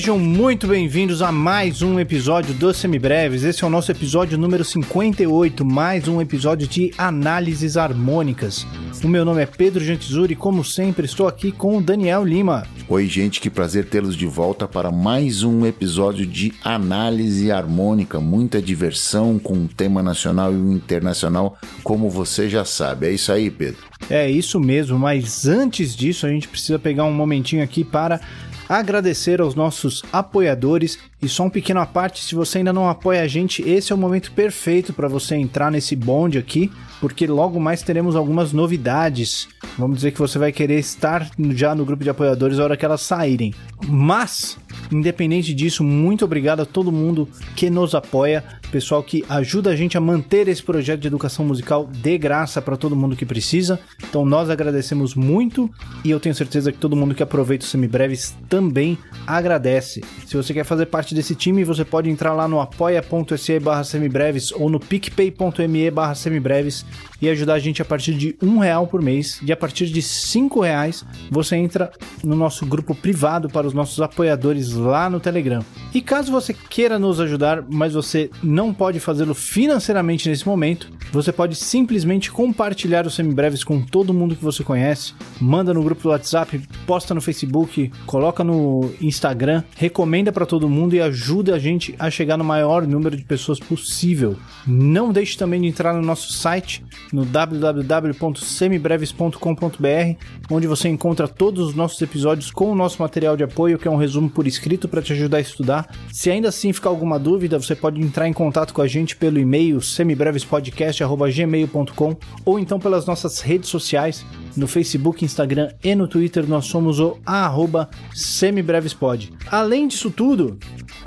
Sejam muito bem-vindos a mais um episódio do Semibreves. Esse é o nosso episódio número 58, mais um episódio de análises harmônicas. O meu nome é Pedro Gentizuri e, como sempre, estou aqui com o Daniel Lima. Oi, gente, que prazer tê-los de volta para mais um episódio de análise harmônica. Muita diversão com o tema nacional e o internacional, como você já sabe. É isso aí, Pedro. É isso mesmo, mas antes disso, a gente precisa pegar um momentinho aqui para agradecer aos nossos apoiadores e só um pequeno à parte, se você ainda não apoia a gente, esse é o momento perfeito para você entrar nesse bonde aqui, porque logo mais teremos algumas novidades. Vamos dizer que você vai querer estar já no grupo de apoiadores na hora que elas saírem. Mas, independente disso, muito obrigado a todo mundo que nos apoia, pessoal que ajuda a gente a manter esse projeto de educação musical de graça para todo mundo que precisa. Então nós agradecemos muito e eu tenho certeza que todo mundo que aproveita os semibreves também agradece. Se você quer fazer parte desse time, você pode entrar lá no apoia.se barra semibreves ou no picpay.me barra semibreves e ajudar a gente a partir de um real por mês. E a partir de cinco reais você entra no nosso grupo privado para os nossos apoiadores lá no Telegram. E caso você queira nos ajudar, mas você não pode fazê-lo financeiramente nesse momento, você pode simplesmente compartilhar os semibreves com todo mundo que você conhece, manda no grupo do WhatsApp, posta no Facebook, coloca no Instagram, recomenda para todo mundo e ajuda a gente a chegar no maior número de pessoas possível. Não deixe também de entrar no nosso site no www.semibreves.com.br, onde você encontra todos os nossos episódios com o nosso material de apoio, que é um resumo por escrito para te ajudar a estudar. Se ainda assim ficar alguma dúvida, você pode entrar em contato com a gente pelo e-mail semibrevespodcast@gmail.com ou então pelas nossas redes sociais, no Facebook, Instagram e no Twitter nós somos o arroba semibrevespod. Além disso tudo,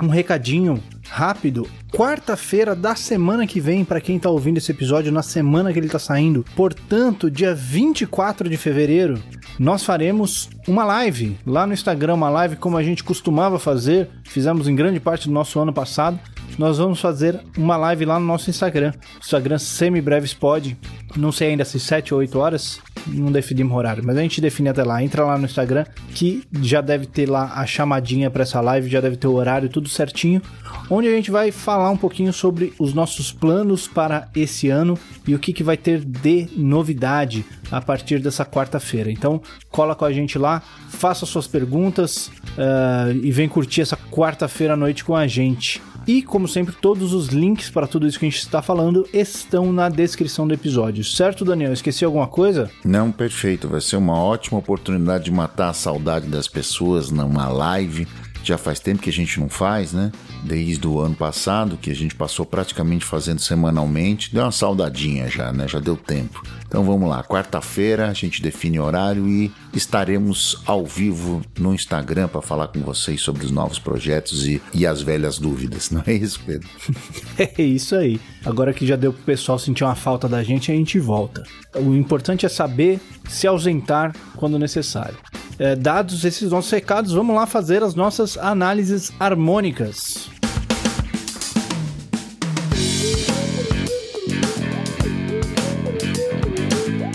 um recadinho rápido. Quarta-feira da semana que vem, para quem tá ouvindo esse episódio na semana que ele tá saindo, portanto, dia 24 de fevereiro, nós faremos uma live lá no Instagram, uma live como a gente costumava fazer, fizemos em grande parte do nosso ano passado. Nós vamos fazer uma live lá no nosso Instagram, Instagram Semibrevespod. Não sei ainda se 7 ou 8 horas, não definimos horário, mas a gente define até lá. Entra lá no Instagram que já deve ter lá a chamadinha para essa live, já deve ter o horário tudo certinho, onde a gente vai falar um pouquinho sobre os nossos planos para esse ano e o que, que vai ter de novidade a partir dessa quarta-feira. Então, cola com a gente lá, faça suas perguntas uh, e vem curtir essa quarta-feira à noite com a gente. E, como sempre, todos os links para tudo isso que a gente está falando estão na descrição do episódio. Certo, Daniel? Esqueci alguma coisa? Não, perfeito. Vai ser uma ótima oportunidade de matar a saudade das pessoas numa live. Já faz tempo que a gente não faz, né? Desde o ano passado, que a gente passou praticamente fazendo semanalmente. Deu uma saudadinha já, né? Já deu tempo. Então vamos lá, quarta-feira a gente define horário e estaremos ao vivo no Instagram para falar com vocês sobre os novos projetos e, e as velhas dúvidas, não é isso, Pedro? é isso aí. Agora que já deu pro pessoal sentir uma falta da gente, a gente volta. O importante é saber se ausentar quando necessário. É, dados esses nossos recados, vamos lá fazer as nossas análises harmônicas.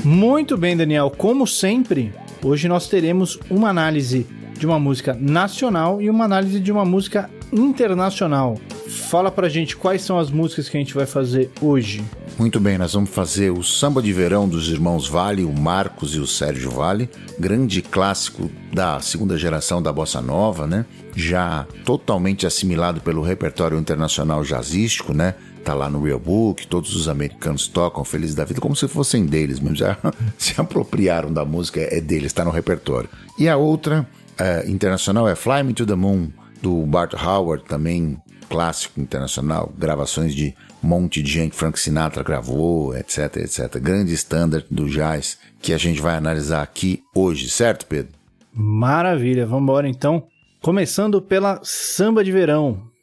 Muito bem, Daniel. Como sempre, hoje nós teremos uma análise de uma música nacional e uma análise de uma música internacional. Fala pra gente quais são as músicas que a gente vai fazer hoje. Muito bem, nós vamos fazer o Samba de Verão dos irmãos Vale, o Marcos e o Sérgio Vale, grande clássico da segunda geração da bossa nova, né? Já totalmente assimilado pelo repertório internacional jazzístico, né? tá lá no Real Book, todos os americanos tocam Feliz da Vida como se fossem deles mesmo, já se apropriaram da música, é deles, está no repertório. E a outra é, internacional é Fly Me to the Moon, do Bart Howard, também clássico internacional, gravações de um monte de gente, Frank Sinatra gravou, etc, etc. Grande standard do jazz que a gente vai analisar aqui hoje, certo, Pedro? Maravilha, vamos embora então. Começando pela Samba de Verão,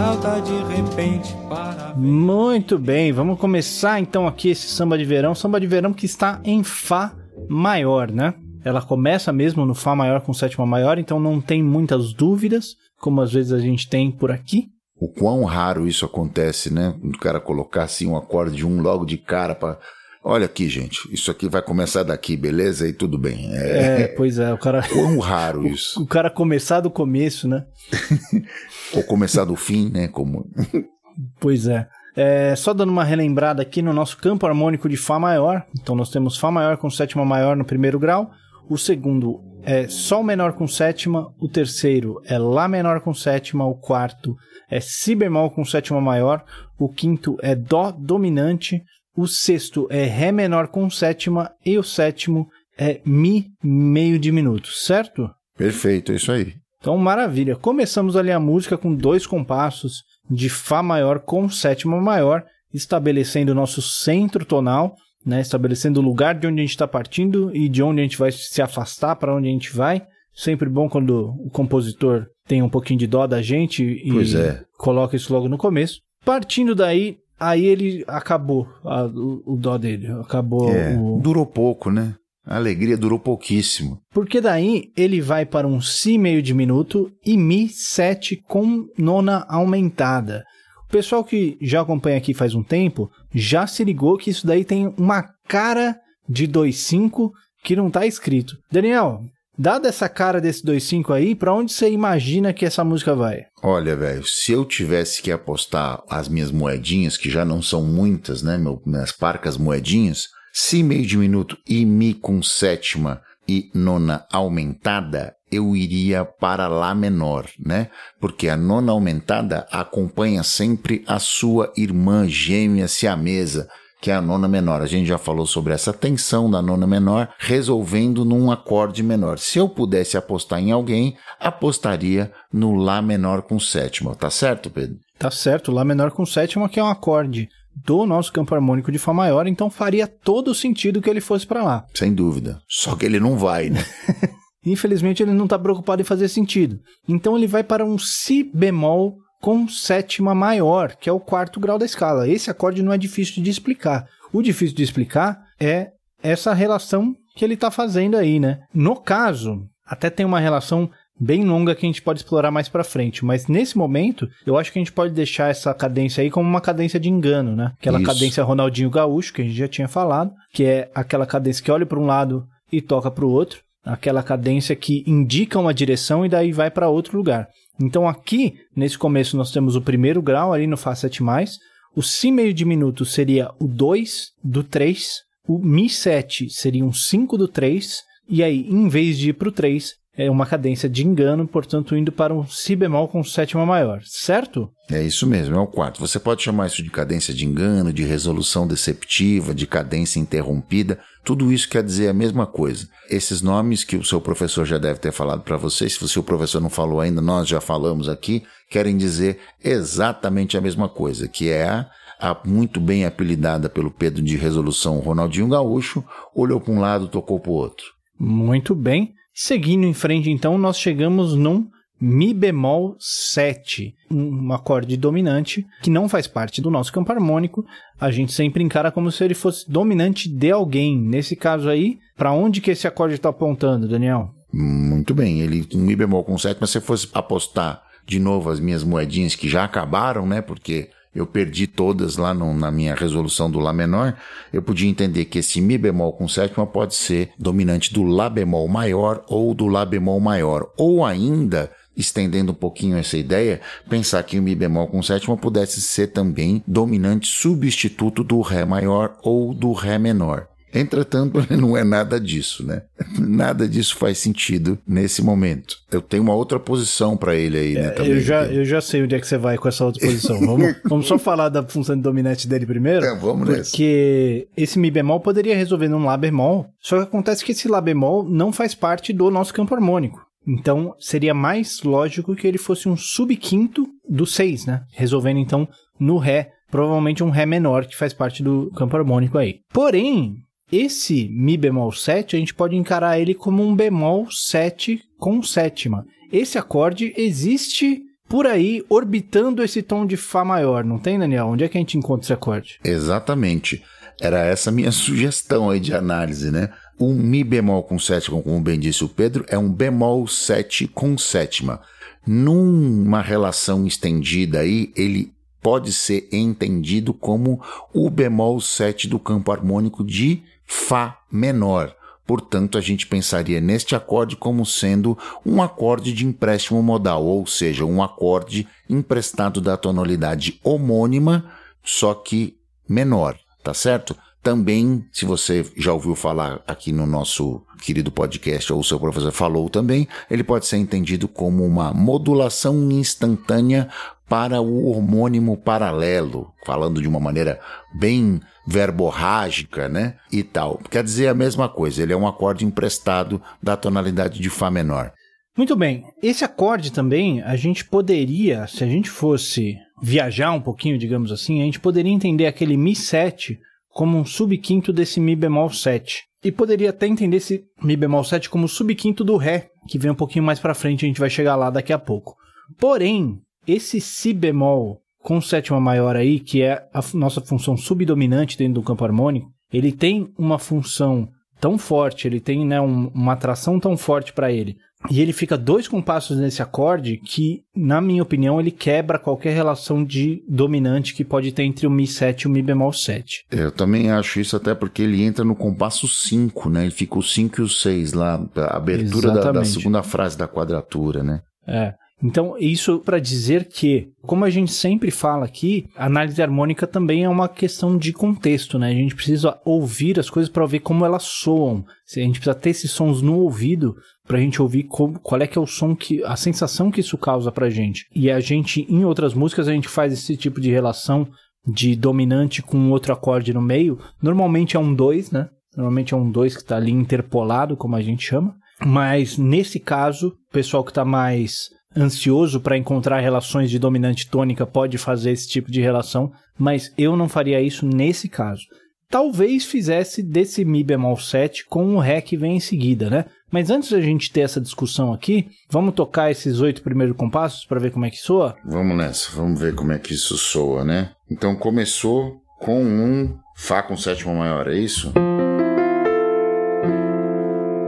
salta de repente para. Muito bem, vamos começar então aqui esse samba de verão. Samba de verão que está em Fá maior, né? Ela começa mesmo no Fá maior com sétima maior, então não tem muitas dúvidas, como às vezes a gente tem por aqui. O quão raro isso acontece, né? O cara colocar assim um acorde de um logo de cara para Olha aqui, gente, isso aqui vai começar daqui, beleza? E tudo bem. É, é pois é, o cara. Quão raro isso. O, o cara começar do começo, né? Ou começar do fim, né? Como. pois é. é. Só dando uma relembrada aqui no nosso campo harmônico de Fá maior. Então nós temos Fá maior com sétima maior no primeiro grau. O segundo é Sol menor com sétima. O terceiro é Lá menor com sétima. O quarto é Si bemol com sétima maior. O quinto é Dó dominante. O sexto é Ré menor com sétima e o sétimo é Mi meio diminuto, certo? Perfeito, é isso aí. Então, maravilha. Começamos ali a música com dois compassos de Fá maior com sétima maior, estabelecendo o nosso centro tonal, né? estabelecendo o lugar de onde a gente está partindo e de onde a gente vai se afastar, para onde a gente vai. Sempre bom quando o compositor tem um pouquinho de dó da gente e é. coloca isso logo no começo. Partindo daí, Aí ele acabou a, o, o, dó dele. Acabou é, o... Durou pouco, né? A alegria durou pouquíssimo. Porque daí ele vai para um Si meio diminuto e Mi 7 com nona aumentada. O pessoal que já acompanha aqui faz um tempo já se ligou que isso daí tem uma cara de 2,5 que não está escrito. Daniel, Dada essa cara desse 2.5 aí, para onde você imagina que essa música vai? Olha, velho, se eu tivesse que apostar as minhas moedinhas, que já não são muitas, né, meu, minhas parcas moedinhas, si meio diminuto e mi com sétima e nona aumentada, eu iria para Lá menor, né? Porque a nona aumentada acompanha sempre a sua irmã gêmea siamesa, que é a nona menor. A gente já falou sobre essa tensão da nona menor, resolvendo num acorde menor. Se eu pudesse apostar em alguém, apostaria no Lá menor com sétima. Tá certo, Pedro? Tá certo, Lá menor com sétima, que é um acorde do nosso campo harmônico de Fá maior, então faria todo sentido que ele fosse para lá. Sem dúvida. Só que ele não vai, né? Infelizmente ele não está preocupado em fazer sentido. Então ele vai para um Si bemol com sétima maior, que é o quarto grau da escala. Esse acorde não é difícil de explicar. O difícil de explicar é essa relação que ele está fazendo aí, né? No caso, até tem uma relação bem longa que a gente pode explorar mais para frente, mas nesse momento, eu acho que a gente pode deixar essa cadência aí como uma cadência de engano, né? Aquela Isso. cadência Ronaldinho Gaúcho que a gente já tinha falado, que é aquela cadência que olha para um lado e toca para o outro, aquela cadência que indica uma direção e daí vai para outro lugar. Então aqui, nesse começo, nós temos o primeiro grau ali no Fá 7+, o Si meio diminuto seria o 2 do 3, o Mi 7 seria um 5 do 3, e aí, em vez de ir para o 3, é uma cadência de engano, portanto, indo para um Si bemol com sétima maior, certo? É isso mesmo, é o quarto. Você pode chamar isso de cadência de engano, de resolução deceptiva, de cadência interrompida. Tudo isso quer dizer a mesma coisa. Esses nomes que o seu professor já deve ter falado para você, se o seu professor não falou ainda, nós já falamos aqui, querem dizer exatamente a mesma coisa, que é a a muito bem apelidada pelo Pedro de resolução Ronaldinho Gaúcho, olhou para um lado, tocou para o outro. Muito bem. Seguindo em frente, então, nós chegamos num Mi bemol 7, um acorde dominante que não faz parte do nosso campo harmônico. A gente sempre encara como se ele fosse dominante de alguém. Nesse caso aí, para onde que esse acorde está apontando, Daniel? Muito bem, ele um Mi bemol com 7, mas se fosse apostar de novo as minhas moedinhas que já acabaram, né? Porque eu perdi todas lá no, na minha resolução do Lá menor, eu podia entender que esse Mi bemol com sétima pode ser dominante do Lá bemol maior ou do Lá bemol maior, ou ainda estendendo um pouquinho essa ideia, pensar que o Mi bemol com sétima pudesse ser também dominante substituto do Ré maior ou do Ré menor. Entretanto, não é nada disso, né? Nada disso faz sentido nesse momento. Eu tenho uma outra posição para ele aí, né? É, também. Eu, já, eu já sei onde é que você vai com essa outra posição. Vamos, vamos só falar da função de dominante dele primeiro? É, vamos nessa. Porque esse Mi bemol poderia resolver num Lá bemol, só que acontece que esse Lá bemol não faz parte do nosso campo harmônico. Então, seria mais lógico que ele fosse um subquinto do 6, né? Resolvendo então no Ré, provavelmente um Ré menor que faz parte do campo harmônico aí. Porém, esse Mi bemol 7, a gente pode encarar ele como um bemol 7 com sétima. Esse acorde existe por aí orbitando esse tom de Fá maior, não tem, Daniel? Onde é que a gente encontra esse acorde? Exatamente. Era essa minha sugestão aí de análise, né? Um Mi bemol com sétima, como bem disse o Pedro, é um bemol 7 com sétima. Numa relação estendida aí, ele pode ser entendido como o bemol 7 do campo harmônico de Fá menor. Portanto, a gente pensaria neste acorde como sendo um acorde de empréstimo modal, ou seja, um acorde emprestado da tonalidade homônima, só que menor, tá certo? Também, se você já ouviu falar aqui no nosso querido podcast, ou o seu professor falou também, ele pode ser entendido como uma modulação instantânea para o homônimo paralelo, falando de uma maneira bem verborrágica, né? E tal. Quer dizer a mesma coisa, ele é um acorde emprestado da tonalidade de Fá menor. Muito bem. Esse acorde também, a gente poderia, se a gente fosse viajar um pouquinho, digamos assim, a gente poderia entender aquele Mi 7 como um subquinto desse Mi bemol 7. E poderia até entender esse Mi bemol 7 como subquinto do Ré, que vem um pouquinho mais para frente, a gente vai chegar lá daqui a pouco. Porém, esse Si bemol com sétima maior aí, que é a nossa função subdominante dentro do campo harmônico, ele tem uma função tão forte, ele tem né, um, uma atração tão forte para ele. E ele fica dois compassos nesse acorde que, na minha opinião, ele quebra qualquer relação de dominante que pode ter entre o Mi 7 e o Mi bemol 7. Eu também acho isso até porque ele entra no compasso 5, né? Ele fica o 5 e o 6 lá, a abertura da, da segunda frase da quadratura, né? É. Então, isso para dizer que, como a gente sempre fala aqui, análise harmônica também é uma questão de contexto, né? A gente precisa ouvir as coisas para ver como elas soam. A gente precisa ter esses sons no ouvido para a gente ouvir como, qual é que é o som que a sensação que isso causa para gente. E a gente em outras músicas a gente faz esse tipo de relação de dominante com outro acorde no meio. Normalmente é um 2, né? Normalmente é um 2 que está ali interpolado, como a gente chama. Mas nesse caso, o pessoal que está mais ansioso para encontrar relações de dominante tônica pode fazer esse tipo de relação, mas eu não faria isso nesse caso. Talvez fizesse desse Mi bemol 7 com o Ré que vem em seguida, né? Mas antes da gente ter essa discussão aqui, vamos tocar esses oito primeiros compassos para ver como é que soa? Vamos nessa, vamos ver como é que isso soa, né? Então começou com um Fá com sétima maior, é isso?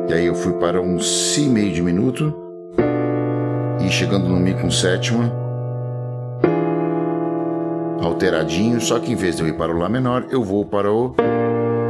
E aí eu fui para um Si meio diminuto, e chegando no Mi com sétima, alteradinho, só que em vez de eu ir para o Lá menor, eu vou para o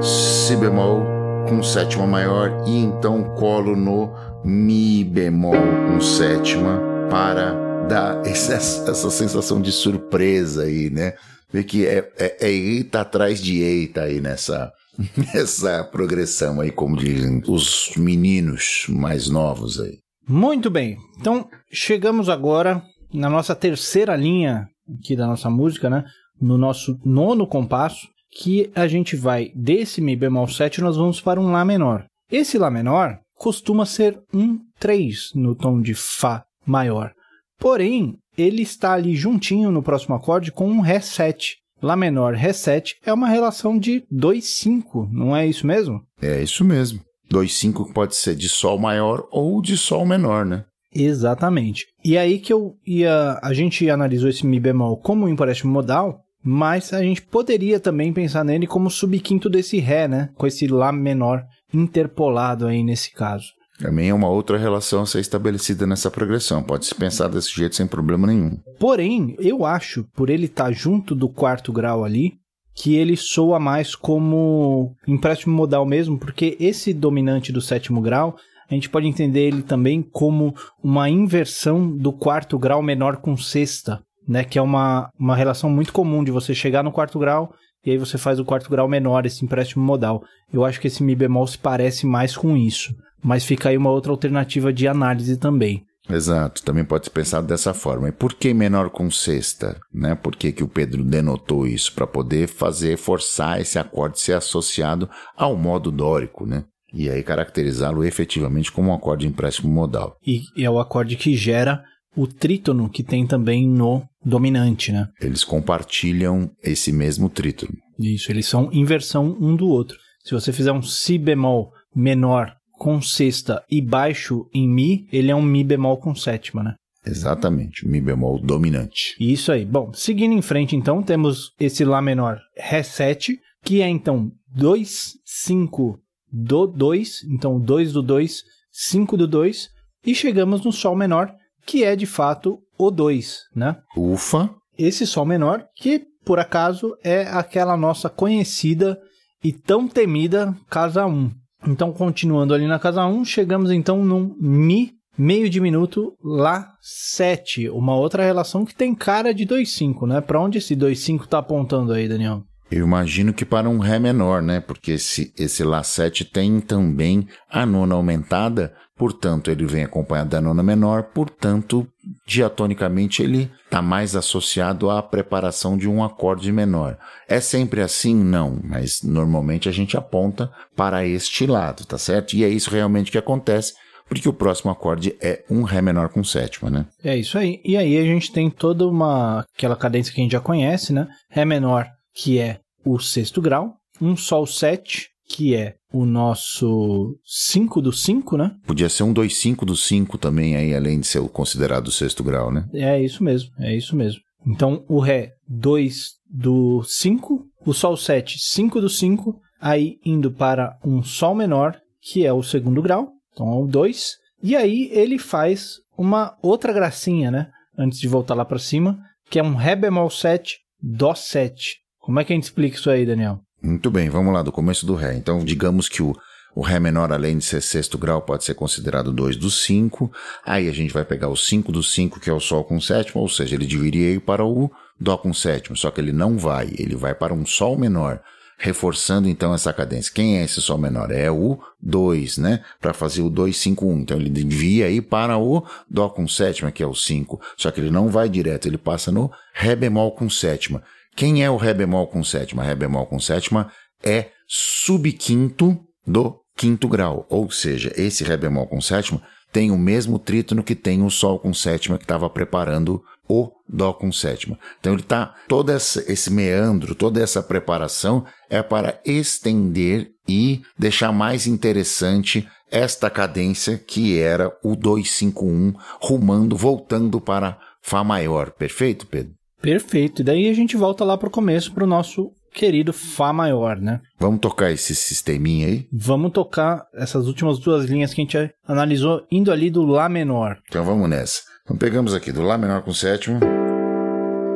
Si bemol com sétima maior e então colo no Mi bemol com sétima para dar essa, essa sensação de surpresa aí, né? Ver que é, é, é eita atrás de eita aí nessa, nessa progressão aí, como dizem os meninos mais novos aí. Muito bem. Então, chegamos agora na nossa terceira linha aqui da nossa música, né? No nosso nono compasso, que a gente vai desse Mi bemol 7 nós vamos para um Lá menor. Esse Lá menor costuma ser um 3 no tom de Fá maior. Porém, ele está ali juntinho no próximo acorde com um Ré 7. Lá menor, Ré 7 é uma relação de 2-5, não é isso mesmo? É isso mesmo. 2,5 pode ser de Sol maior ou de Sol menor, né? Exatamente. E aí que eu ia. A gente analisou esse Mi bemol como um empréstimo modal, mas a gente poderia também pensar nele como subquinto desse Ré, né? Com esse Lá menor interpolado aí nesse caso. Também é uma outra relação a ser estabelecida nessa progressão. Pode se pensar desse jeito sem problema nenhum. Porém, eu acho, por ele estar tá junto do quarto grau ali, que ele soa mais como empréstimo modal mesmo, porque esse dominante do sétimo grau, a gente pode entender ele também como uma inversão do quarto grau menor com sexta, né? Que é uma, uma relação muito comum de você chegar no quarto grau e aí você faz o quarto grau menor, esse empréstimo modal. Eu acho que esse Mi bemol se parece mais com isso, mas fica aí uma outra alternativa de análise também. Exato, também pode ser pensado dessa forma. E por que menor com sexta? Né? Por que, que o Pedro denotou isso? Para poder fazer, forçar esse acorde ser associado ao modo dórico, né? E aí caracterizá-lo efetivamente como um acorde empréstimo modal. E é o acorde que gera o trítono que tem também no dominante, né? Eles compartilham esse mesmo trítono. Isso, eles são inversão um do outro. Se você fizer um si bemol menor com sexta e baixo em Mi, ele é um Mi bemol com sétima, né? Exatamente, Mi bemol dominante. Isso aí. Bom, seguindo em frente, então, temos esse Lá menor Ré 7, que é então 2, 5 do 2, então 2 do 2, 5 do 2, e chegamos no Sol menor, que é de fato o 2, né? Ufa! Esse Sol menor, que por acaso é aquela nossa conhecida e tão temida casa 1. Então, continuando ali na casa 1, chegamos então num Mi meio diminuto Lá 7, uma outra relação que tem cara de 2,5, né? Para onde esse 2,5 está apontando aí, Daniel? Eu imagino que para um Ré menor, né? Porque esse, esse Lá 7 tem também a nona aumentada, portanto, ele vem acompanhado da nona menor, portanto, diatonicamente ele está mais associado à preparação de um acorde menor. É sempre assim? Não, mas normalmente a gente aponta para este lado, tá certo? E é isso realmente que acontece porque o próximo acorde é um Ré menor com sétima, né? É isso aí. E aí a gente tem toda uma aquela cadência que a gente já conhece, né? Ré menor, que é o sexto grau, um Sol 7, que é o nosso 5 do 5, né? Podia ser um 2 5 do 5 também aí, além de ser considerado o sexto grau, né? É isso mesmo, é isso mesmo. Então, o Ré 2 do 5, o Sol 7, 5 do 5, aí indo para um Sol menor, que é o segundo grau, então é o 2, e aí ele faz uma outra gracinha, né? Antes de voltar lá para cima, que é um Ré bemol 7, Dó 7. Como é que a gente explica isso aí, Daniel? Muito bem, vamos lá, do começo do Ré. Então, digamos que o, o Ré menor, além de ser sexto grau, pode ser considerado 2 do 5. Aí a gente vai pegar o 5 do 5, que é o Sol com sétima, ou seja, ele dividiria para o Dó com sétima, só que ele não vai, ele vai para um Sol menor, reforçando então essa cadência. Quem é esse Sol menor? É o 2, né? Para fazer o 2, 5, 1. Então ele devia ir para o Dó com sétima, que é o 5, só que ele não vai direto, ele passa no Ré bemol com sétima. Quem é o Ré bemol com sétima? Ré bemol com sétima é subquinto do quinto grau, ou seja, esse Ré bemol com sétima tem o mesmo trítono que tem o Sol com sétima que estava preparando o Dó com sétima. Então ele está todo esse meandro, toda essa preparação é para estender e deixar mais interessante esta cadência que era o 251 rumando, voltando para Fá maior. Perfeito, Pedro? Perfeito. E daí a gente volta lá para o começo, para o nosso querido Fá maior, né? Vamos tocar esse sisteminha aí? Vamos tocar essas últimas duas linhas que a gente analisou, indo ali do Lá menor. Então vamos nessa. Então pegamos aqui do Lá menor com sétimo,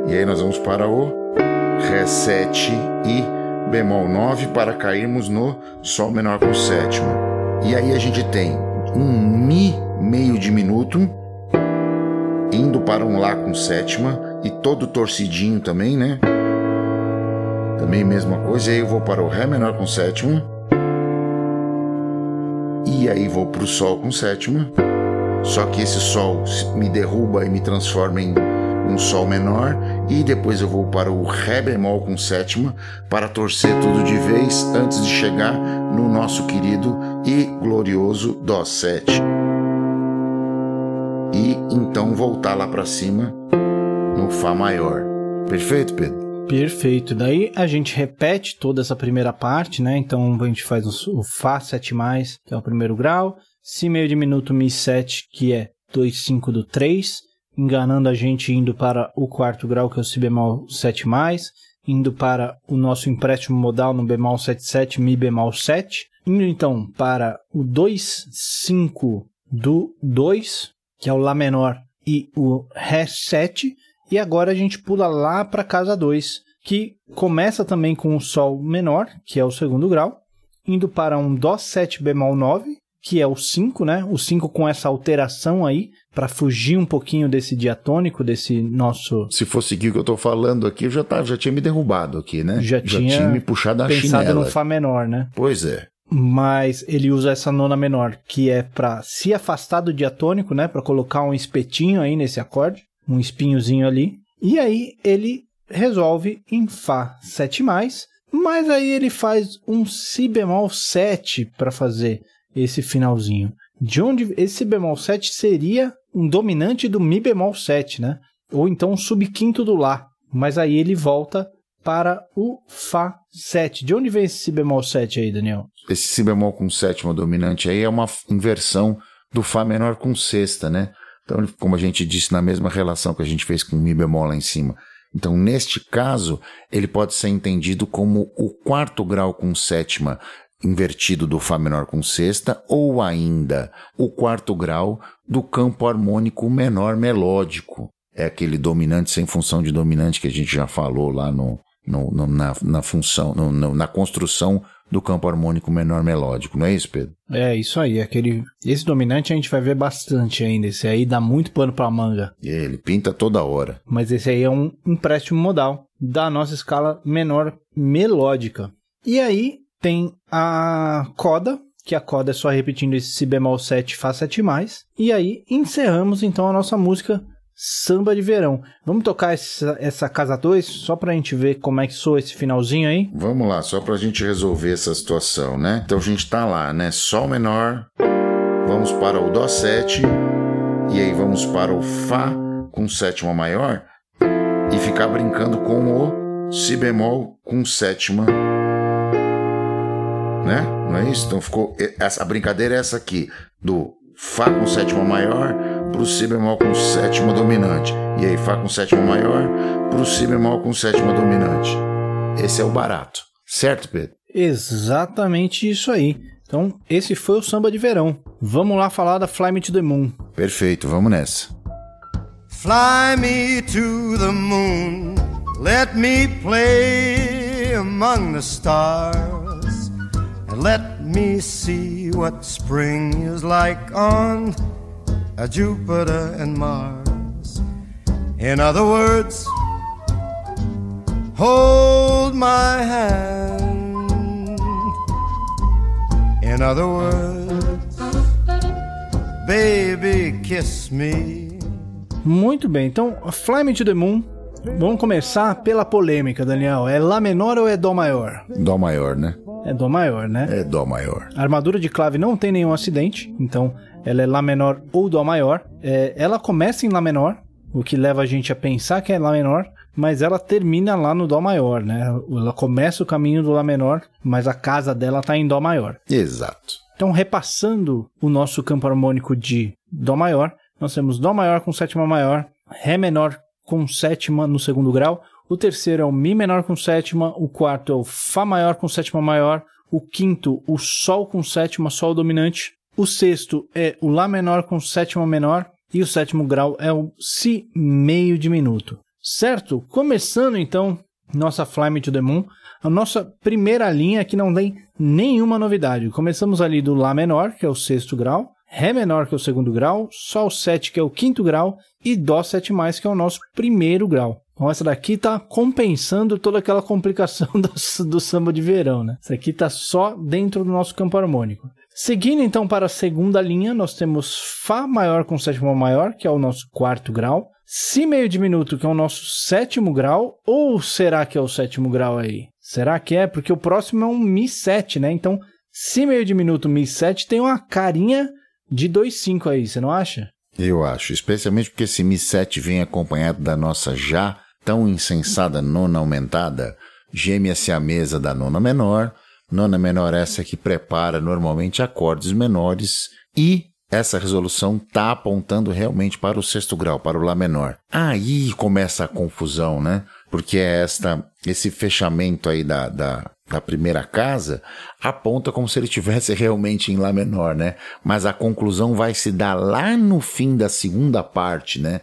e aí nós vamos para o Ré 7 e bemol 9 para cairmos no Sol menor com sétimo. E aí a gente tem um Mi meio diminuto, indo para um Lá com sétima, e todo torcidinho também, né? Também mesma coisa, e aí eu vou para o Ré menor com sétima. E aí vou para o Sol com sétima. Só que esse Sol me derruba e me transforma em um Sol menor. E depois eu vou para o Ré bemol com sétima para torcer tudo de vez antes de chegar no nosso querido e glorioso Dó 7. E então voltar lá para cima Fá maior. Perfeito, Pedro? Perfeito. Daí a gente repete toda essa primeira parte, né? Então a gente faz o Fá 7, que é o primeiro grau, Si meio diminuto Mi 7, que é 2, 5 do 3, enganando a gente indo para o quarto grau, que é o Si bemol 7, indo para o nosso empréstimo modal no bemol 7, 7, Mi bemol 7, indo então para o 2, 5 do 2, que é o Lá menor, e o Ré 7, e agora a gente pula lá para casa 2, que começa também com o Sol menor, que é o segundo grau, indo para um Dó 7 bemol 9, que é o 5, né? O 5 com essa alteração aí, para fugir um pouquinho desse diatônico, desse nosso. Se fosse seguir o que eu tô falando aqui, já, tá, já tinha me derrubado aqui, né? Já, já tinha, tinha, me puxado a pensado chinela. no Fá menor, né? Pois é. Mas ele usa essa nona menor, que é para se afastar do diatônico, né? Para colocar um espetinho aí nesse acorde um espinhozinho ali. E aí ele resolve em Fá 7, mas aí ele faz um Si bemol 7 para fazer esse finalzinho. De onde esse bemol 7 seria um dominante do Mi bemol 7, né? Ou então um subquinto do Lá. Mas aí ele volta para o Fá 7. De onde vem esse Si bemol 7 aí, Daniel? Esse Si bemol com sétima dominante aí é uma inversão do Fá menor com sexta, né? Então, como a gente disse, na mesma relação que a gente fez com Mi bemol lá em cima. Então, neste caso, ele pode ser entendido como o quarto grau com sétima invertido do Fá menor com sexta, ou ainda o quarto grau do campo harmônico menor melódico. É aquele dominante sem função de dominante que a gente já falou lá no, no, no na, na função, no, na construção do campo harmônico menor melódico, não é isso, Pedro? É, isso aí. Aquele, esse dominante a gente vai ver bastante ainda. Esse aí dá muito pano pra manga. Ele pinta toda hora. Mas esse aí é um empréstimo modal da nossa escala menor melódica. E aí tem a coda, que a coda é só repetindo esse si bemol 7 Fá 7 mais. E aí encerramos então a nossa música Samba de Verão. Vamos tocar essa, essa casa 2 só pra gente ver como é que soa esse finalzinho aí? Vamos lá, só pra gente resolver essa situação, né? Então a gente tá lá, né? Sol menor, vamos para o Dó 7, e aí vamos para o Fá com sétima maior e ficar brincando com o Si bemol com sétima. Né? Não é isso? Então ficou. Essa, a brincadeira é essa aqui: do Fá com sétima maior para o Si bemol com sétima dominante. E aí, Fá com sétima maior para o Si bemol com sétima dominante. Esse é o barato. Certo, Pedro? Exatamente isso aí. Então, esse foi o samba de verão. Vamos lá falar da Fly Me to the Moon. Perfeito, vamos nessa. Fly me to the moon, let me play among the stars, and let me see what spring is like on a Jupiter and Mars. In other words, hold my hand. In other words, baby, kiss me. Muito bem, então Fly Me to the Moon. Vamos começar pela polêmica, Daniel. É Lá menor ou é Dó maior? Dó maior, né? É Dó maior, né? É Dó maior. A armadura de clave não tem nenhum acidente, então ela é Lá menor ou Dó maior. É, ela começa em Lá menor, o que leva a gente a pensar que é Lá menor, mas ela termina lá no Dó maior, né? Ela começa o caminho do Lá menor, mas a casa dela tá em Dó maior. Exato. Então, repassando o nosso campo harmônico de Dó maior, nós temos Dó maior com sétima maior, Ré menor com sétima no segundo grau, o terceiro é o Mi menor com sétima, o quarto é o Fá maior com sétima maior, o quinto, o Sol com sétima, Sol dominante, o sexto é o Lá menor com sétima menor, e o sétimo grau é o Si meio diminuto. Certo? Começando então nossa Fly Me to the Moon, a nossa primeira linha que não tem nenhuma novidade. Começamos ali do Lá menor, que é o sexto grau, Ré menor, que é o segundo grau, Sol 7, que é o quinto grau, e Dó 7, que é o nosso primeiro grau. Então, essa daqui está compensando toda aquela complicação do, do, samba de verão, né? Essa aqui está só dentro do nosso campo harmônico. Seguindo então para a segunda linha, nós temos Fá maior com sétima maior, que é o nosso quarto grau, Si meio diminuto, que é o nosso sétimo grau, ou será que é o sétimo grau aí? Será que é? Porque o próximo é um Mi 7, né? Então, Si meio diminuto, Mi 7 tem uma carinha de 2,5 aí, você não acha? Eu acho, especialmente porque esse Mi 7 vem acompanhado da nossa já tão insensada nona aumentada, gêmea-se a mesa da nona menor, nona menor essa que prepara normalmente acordes menores e essa resolução está apontando realmente para o sexto grau, para o Lá menor. Aí começa a confusão, né? Porque é esta, esse fechamento aí da, da, da primeira casa aponta como se ele tivesse realmente em Lá menor, né? Mas a conclusão vai se dar lá no fim da segunda parte, né?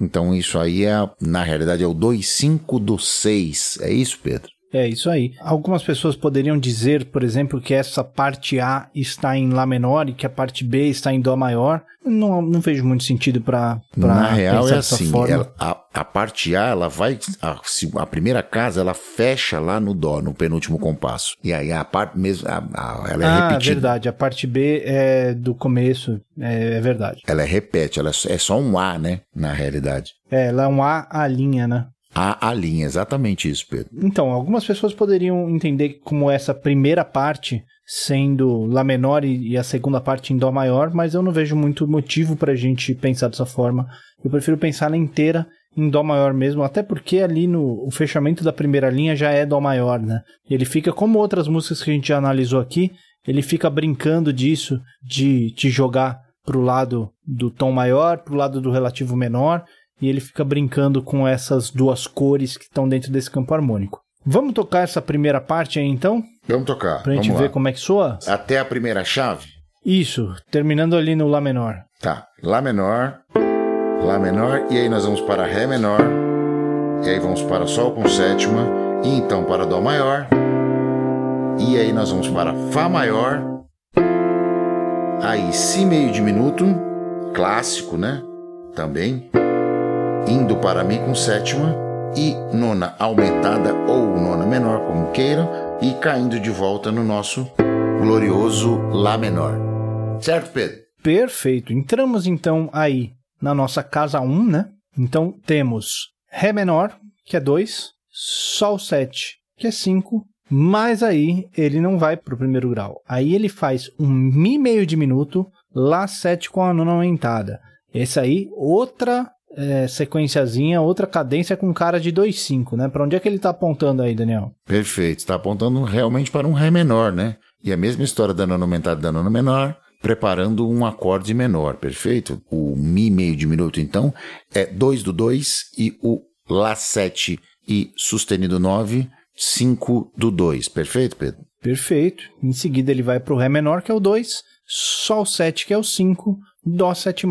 Então isso aí é, na realidade, é o 2,5 do 6. É isso, Pedro? É isso aí. Algumas pessoas poderiam dizer, por exemplo, que essa parte A está em Lá menor e que a parte B está em Dó maior. Não, não vejo muito sentido para Na real é assim, ela, a, a, parte A, ela vai, a, a, primeira casa, ela fecha lá no Dó, no penúltimo compasso. E aí a parte mesmo, a, a, ela é ah, repetida. verdade, a parte B é do começo, é, é verdade. Ela é repete, ela é, é só um A, né, na realidade. É, ela é um A, A linha, né? A, a linha, exatamente isso, Pedro. Então, algumas pessoas poderiam entender como essa primeira parte sendo Lá menor e, a segunda parte em Dó maior, mas eu não vejo muito motivo para a gente pensar dessa forma. Eu prefiro pensar na inteira em Dó maior mesmo, até porque ali no fechamento da primeira linha já é Dó maior, né? Ele fica como outras músicas que a gente já analisou aqui, ele fica brincando disso, de te jogar pro lado do tom maior, pro lado do relativo menor, e ele fica brincando com essas duas cores que estão dentro desse campo harmônico. Vamos tocar essa primeira parte aí então? Vamos tocar. Pra gente vamos ver lá. como é que soa? Até a primeira chave? Isso, terminando ali no Lá menor. Tá. Lá menor, Lá menor, e aí nós vamos para Ré menor, e aí vamos para Sol com sétima, e então para Dó maior, e aí nós vamos para Fá maior, aí Si meio diminuto, clássico, né? Também, indo para Mi com sétima, e nona aumentada ou nona menor, como queiram, e caindo de volta no nosso glorioso Lá menor. Certo, Pedro? Perfeito. Entramos então aí na nossa casa 1, né? Então temos Ré menor, que é 2, Sol 7, que é 5, mas aí ele não vai para o primeiro grau. Aí ele faz um Mi meio diminuto, Lá 7 com a nona aumentada. Esse aí, outra é, sequenciazinha, outra cadência com cara de 2,5, né? Para onde é que ele está apontando aí, Daniel? Perfeito, está apontando realmente para um Ré menor, né? E a mesma história da nona aumentada e da nona menor, preparando um acorde menor, perfeito? O Mi meio diminuto, então, é 2 do 2 e o Lá 7 e sustenido 9, 5 do 2, perfeito, Pedro? Perfeito. Em seguida ele vai para o Ré menor, que é o 2, Sol 7, que é o 5, Dó 7,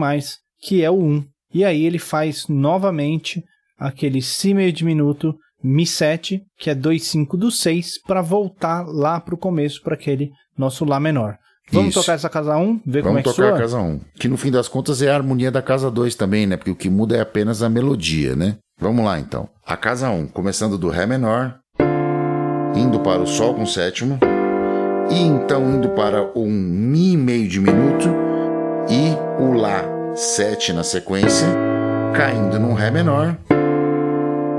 que é o 1. E aí ele faz novamente aquele Si meio diminuto, Mi 7, que é 2, 5 do 6, para voltar lá para o começo, para aquele nosso Lá menor. Vamos Isso. tocar essa casa 1, ver como é Vamos que tocar soa? a casa 1. Que no fim das contas é a harmonia da casa 2 também, né? Porque o que muda é apenas a melodia, né? Vamos lá então. A casa 1, começando do Ré menor, indo para o Sol com sétimo, e então indo para um Mi meio diminuto e o Lá 7 na sequência, caindo num Ré menor,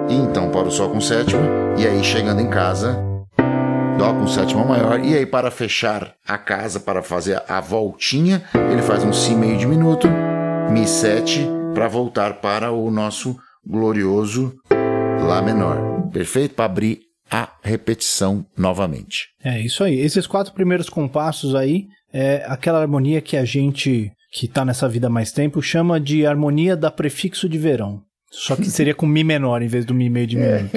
e então para o Sol com sétima, e aí chegando em casa, Dó com sétima maior, e aí para fechar a casa, para fazer a voltinha, ele faz um Si meio diminuto, Mi 7, para voltar para o nosso glorioso Lá menor. Perfeito? Para abrir a repetição novamente. É isso aí. Esses quatro primeiros compassos aí é aquela harmonia que a gente que tá nessa vida há mais tempo chama de harmonia da prefixo de verão. Só que seria com Mi menor em vez do Mi meio diminuto.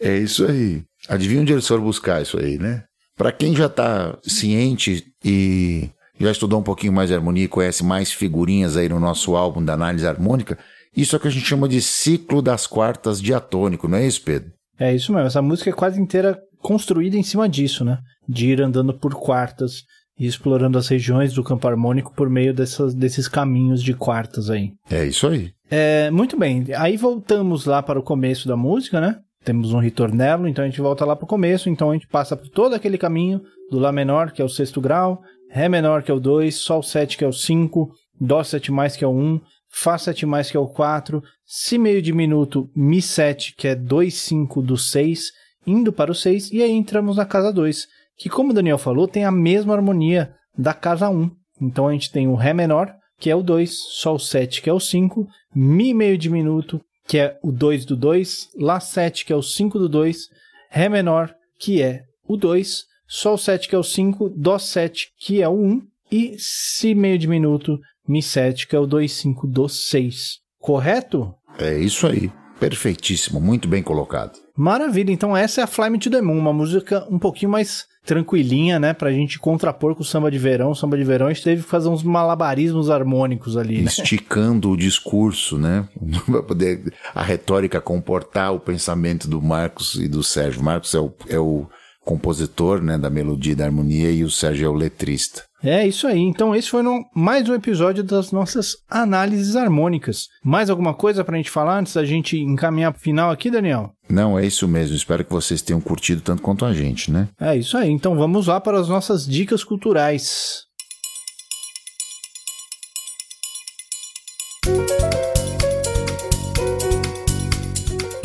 É isso aí. Adivinha onde eles foram buscar isso aí, né? Para quem já está ciente e já estudou um pouquinho mais de harmonia e conhece mais figurinhas aí no nosso álbum da análise harmônica, isso é o que a gente chama de ciclo das quartas diatônico, não é isso, Pedro? É isso mesmo. Essa música é quase inteira construída em cima disso, né? De ir andando por quartas e explorando as regiões do campo harmônico por meio dessas, desses caminhos de quartas aí. É isso aí. É, muito bem. Aí voltamos lá para o começo da música, né? Temos um ritornelo, então a gente volta lá para o começo. Então a gente passa por todo aquele caminho do Lá menor, que é o sexto grau, Ré menor, que é o 2, Sol 7, que é o 5, Dó 7, que é o 1, Fá 7, que é o 4, Si meio diminuto, Mi 7, que é 2, 5 do 6, indo para o 6, e aí entramos na casa 2, que como o Daniel falou, tem a mesma harmonia da casa 1. Então a gente tem o Ré menor, que é o 2, Sol 7, que é o 5, Mi meio diminuto, que é o 2 do 2, Lá 7, que é o 5 do 2, Ré menor, que é o 2, Sol 7, que é o 5, Dó 7, que é o 1, e Si meio diminuto, Mi 7, que é o 2, 5 do 6. Correto? É isso aí. Perfeitíssimo, muito bem colocado. Maravilha, então essa é a Fly Me to the Moon, uma música um pouquinho mais tranquilinha, né, pra gente contrapor com o samba de verão. O samba de verão a gente teve que fazer uns malabarismos harmônicos ali, né? Esticando o discurso, né? Para poder a retórica comportar o pensamento do Marcos e do Sérgio. Marcos é o, é o compositor né, da melodia e da harmonia e o Sérgio é o letrista. É isso aí. Então, esse foi no- mais um episódio das nossas análises harmônicas. Mais alguma coisa pra gente falar antes da gente encaminhar pro final aqui, Daniel? Não, é isso mesmo. Espero que vocês tenham curtido tanto quanto a gente, né? É isso aí. Então, vamos lá para as nossas dicas culturais.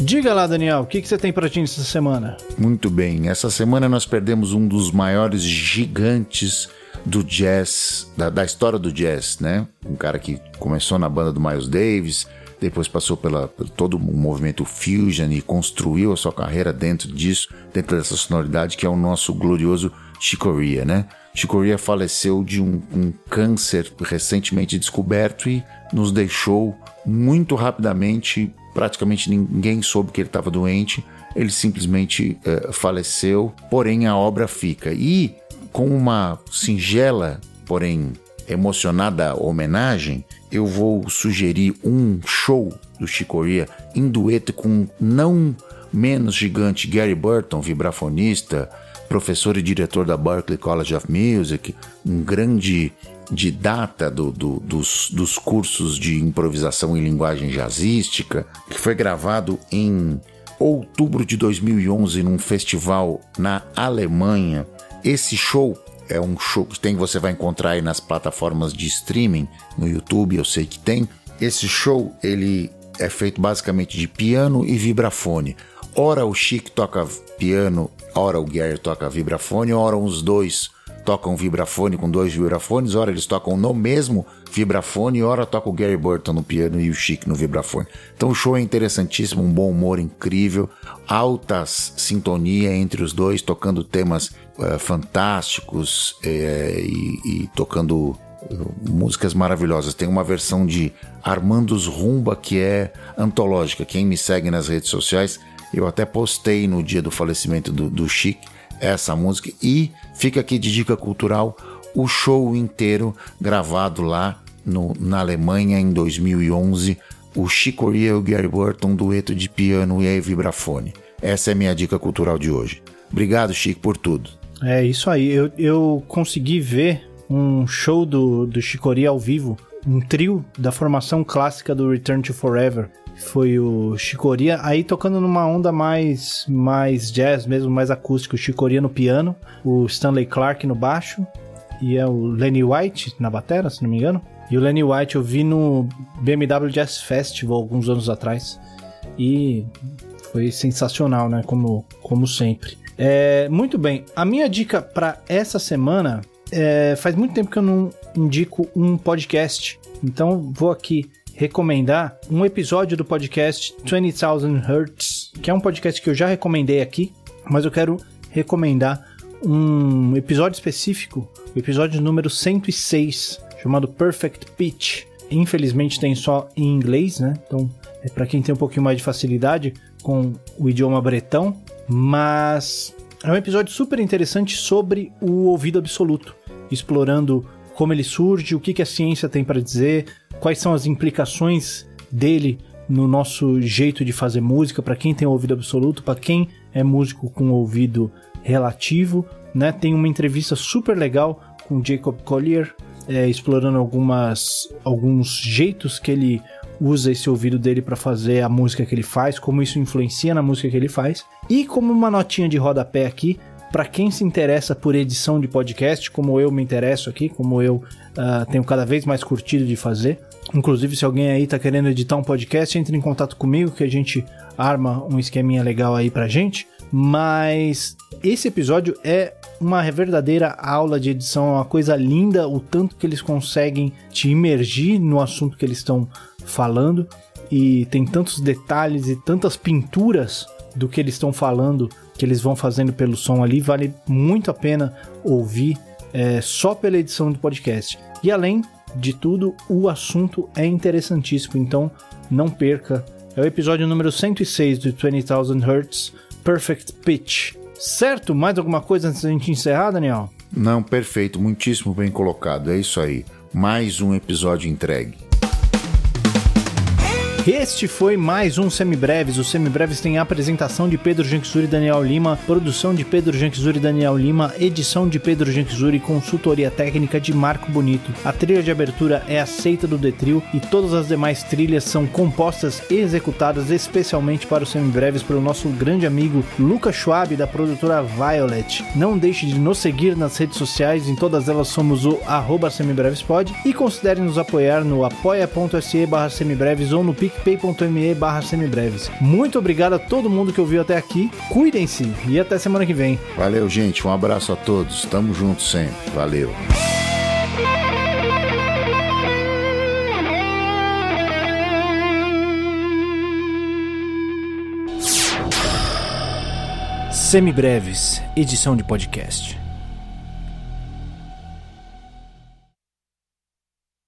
Diga lá, Daniel, o que, que você tem pra gente essa semana? Muito bem. Essa semana nós perdemos um dos maiores gigantes do jazz, da, da história do jazz, né? Um cara que começou na banda do Miles Davis, depois passou pela, por todo o movimento fusion e construiu a sua carreira dentro disso, dentro dessa sonoridade, que é o nosso glorioso Chicoria, né? Chicoria faleceu de um, um câncer recentemente descoberto e nos deixou muito rapidamente. Praticamente ninguém soube que ele estava doente. Ele simplesmente uh, faleceu, porém a obra fica. E com uma singela, porém emocionada homenagem, eu vou sugerir um show do Chicoria em dueto com não menos gigante Gary Burton, vibrafonista, professor e diretor da Berklee College of Music, um grande didata do, do, dos, dos cursos de improvisação em linguagem jazzística, que foi gravado em outubro de 2011 num festival na Alemanha. Esse show é um show que tem você vai encontrar aí nas plataformas de streaming, no YouTube, eu sei que tem. Esse show ele é feito basicamente de piano e vibrafone. Ora o Chic toca piano, ora o Gary toca vibrafone, ora os dois tocam vibrafone com dois vibrafones, ora eles tocam no mesmo vibrafone, ora toca o Gary Burton no piano e o Chic no vibrafone. Então o show é interessantíssimo, um bom humor incrível, altas sintonia entre os dois, tocando temas uh, fantásticos uh, e, e, tocando músicas maravilhosas. Tem uma versão de Armandos Rumba que é antológica. Quem me segue nas redes sociais, eu até postei no dia do falecimento do, do essa música e fica aqui de dica cultural o show inteiro gravado lá no, na Alemanha em 2011. O Chico e o Gary Burton, dueto de piano e vibrafone. Essa é a minha dica cultural de hoje. Obrigado, Chico, por tudo. É isso aí. Eu, eu consegui ver um show do, do Chicoria ao vivo, um trio da formação clássica do Return to Forever. Foi o Chicoria, aí tocando numa onda mais, mais jazz mesmo, mais acústico. O Chicoria no piano, o Stanley Clark no baixo e é o Lenny White na batera, se não me engano. E o Lenny White eu vi no BMW Jazz Festival alguns anos atrás e foi sensacional, né? Como, como sempre. É, muito bem, a minha dica para essa semana é, faz muito tempo que eu não indico um podcast, então vou aqui recomendar um episódio do podcast 20,000 Hertz, que é um podcast que eu já recomendei aqui, mas eu quero recomendar um episódio específico, o episódio número 106, chamado Perfect Pitch. Infelizmente tem só em inglês, né? Então é para quem tem um pouquinho mais de facilidade com o idioma bretão, mas é um episódio super interessante sobre o ouvido absoluto explorando como ele surge, o que, que a ciência tem para dizer, quais são as implicações dele no nosso jeito de fazer música, para quem tem ouvido absoluto, para quem é músico com ouvido relativo, né? Tem uma entrevista super legal com Jacob Collier, é, explorando algumas alguns jeitos que ele usa esse ouvido dele para fazer a música que ele faz, como isso influencia na música que ele faz. E como uma notinha de rodapé aqui, para quem se interessa por edição de podcast, como eu me interesso aqui, como eu uh, tenho cada vez mais curtido de fazer. Inclusive, se alguém aí tá querendo editar um podcast, entre em contato comigo que a gente arma um esqueminha legal aí pra gente. Mas esse episódio é uma verdadeira aula de edição, é uma coisa linda, o tanto que eles conseguem te imergir no assunto que eles estão falando e tem tantos detalhes e tantas pinturas do que eles estão falando que eles vão fazendo pelo som ali, vale muito a pena ouvir é, só pela edição do podcast. E além de tudo, o assunto é interessantíssimo, então não perca. É o episódio número 106 do 20,000 Hertz Perfect Pitch. Certo? Mais alguma coisa antes da gente encerrar, Daniel? Não, perfeito, muitíssimo bem colocado. É isso aí. Mais um episódio entregue. Este foi mais um Semibreves. O Semibreves tem a apresentação de Pedro Janquizuri e Daniel Lima, produção de Pedro Janquizuri e Daniel Lima, edição de Pedro Janquizuri e consultoria técnica de Marco Bonito. A trilha de abertura é aceita do Detril e todas as demais trilhas são compostas e executadas especialmente para os Semibreves pelo nosso grande amigo Lucas Schwab da produtora Violet. Não deixe de nos seguir nas redes sociais, em todas elas somos o arroba semibrevespod e considere nos apoiar no apoia.se barra semibreves ou no PIC picpay.me barra semibreves. Muito obrigado a todo mundo que ouviu até aqui. Cuidem-se e até semana que vem. Valeu, gente. Um abraço a todos. Tamo junto sempre. Valeu. Semibreves, edição de podcast.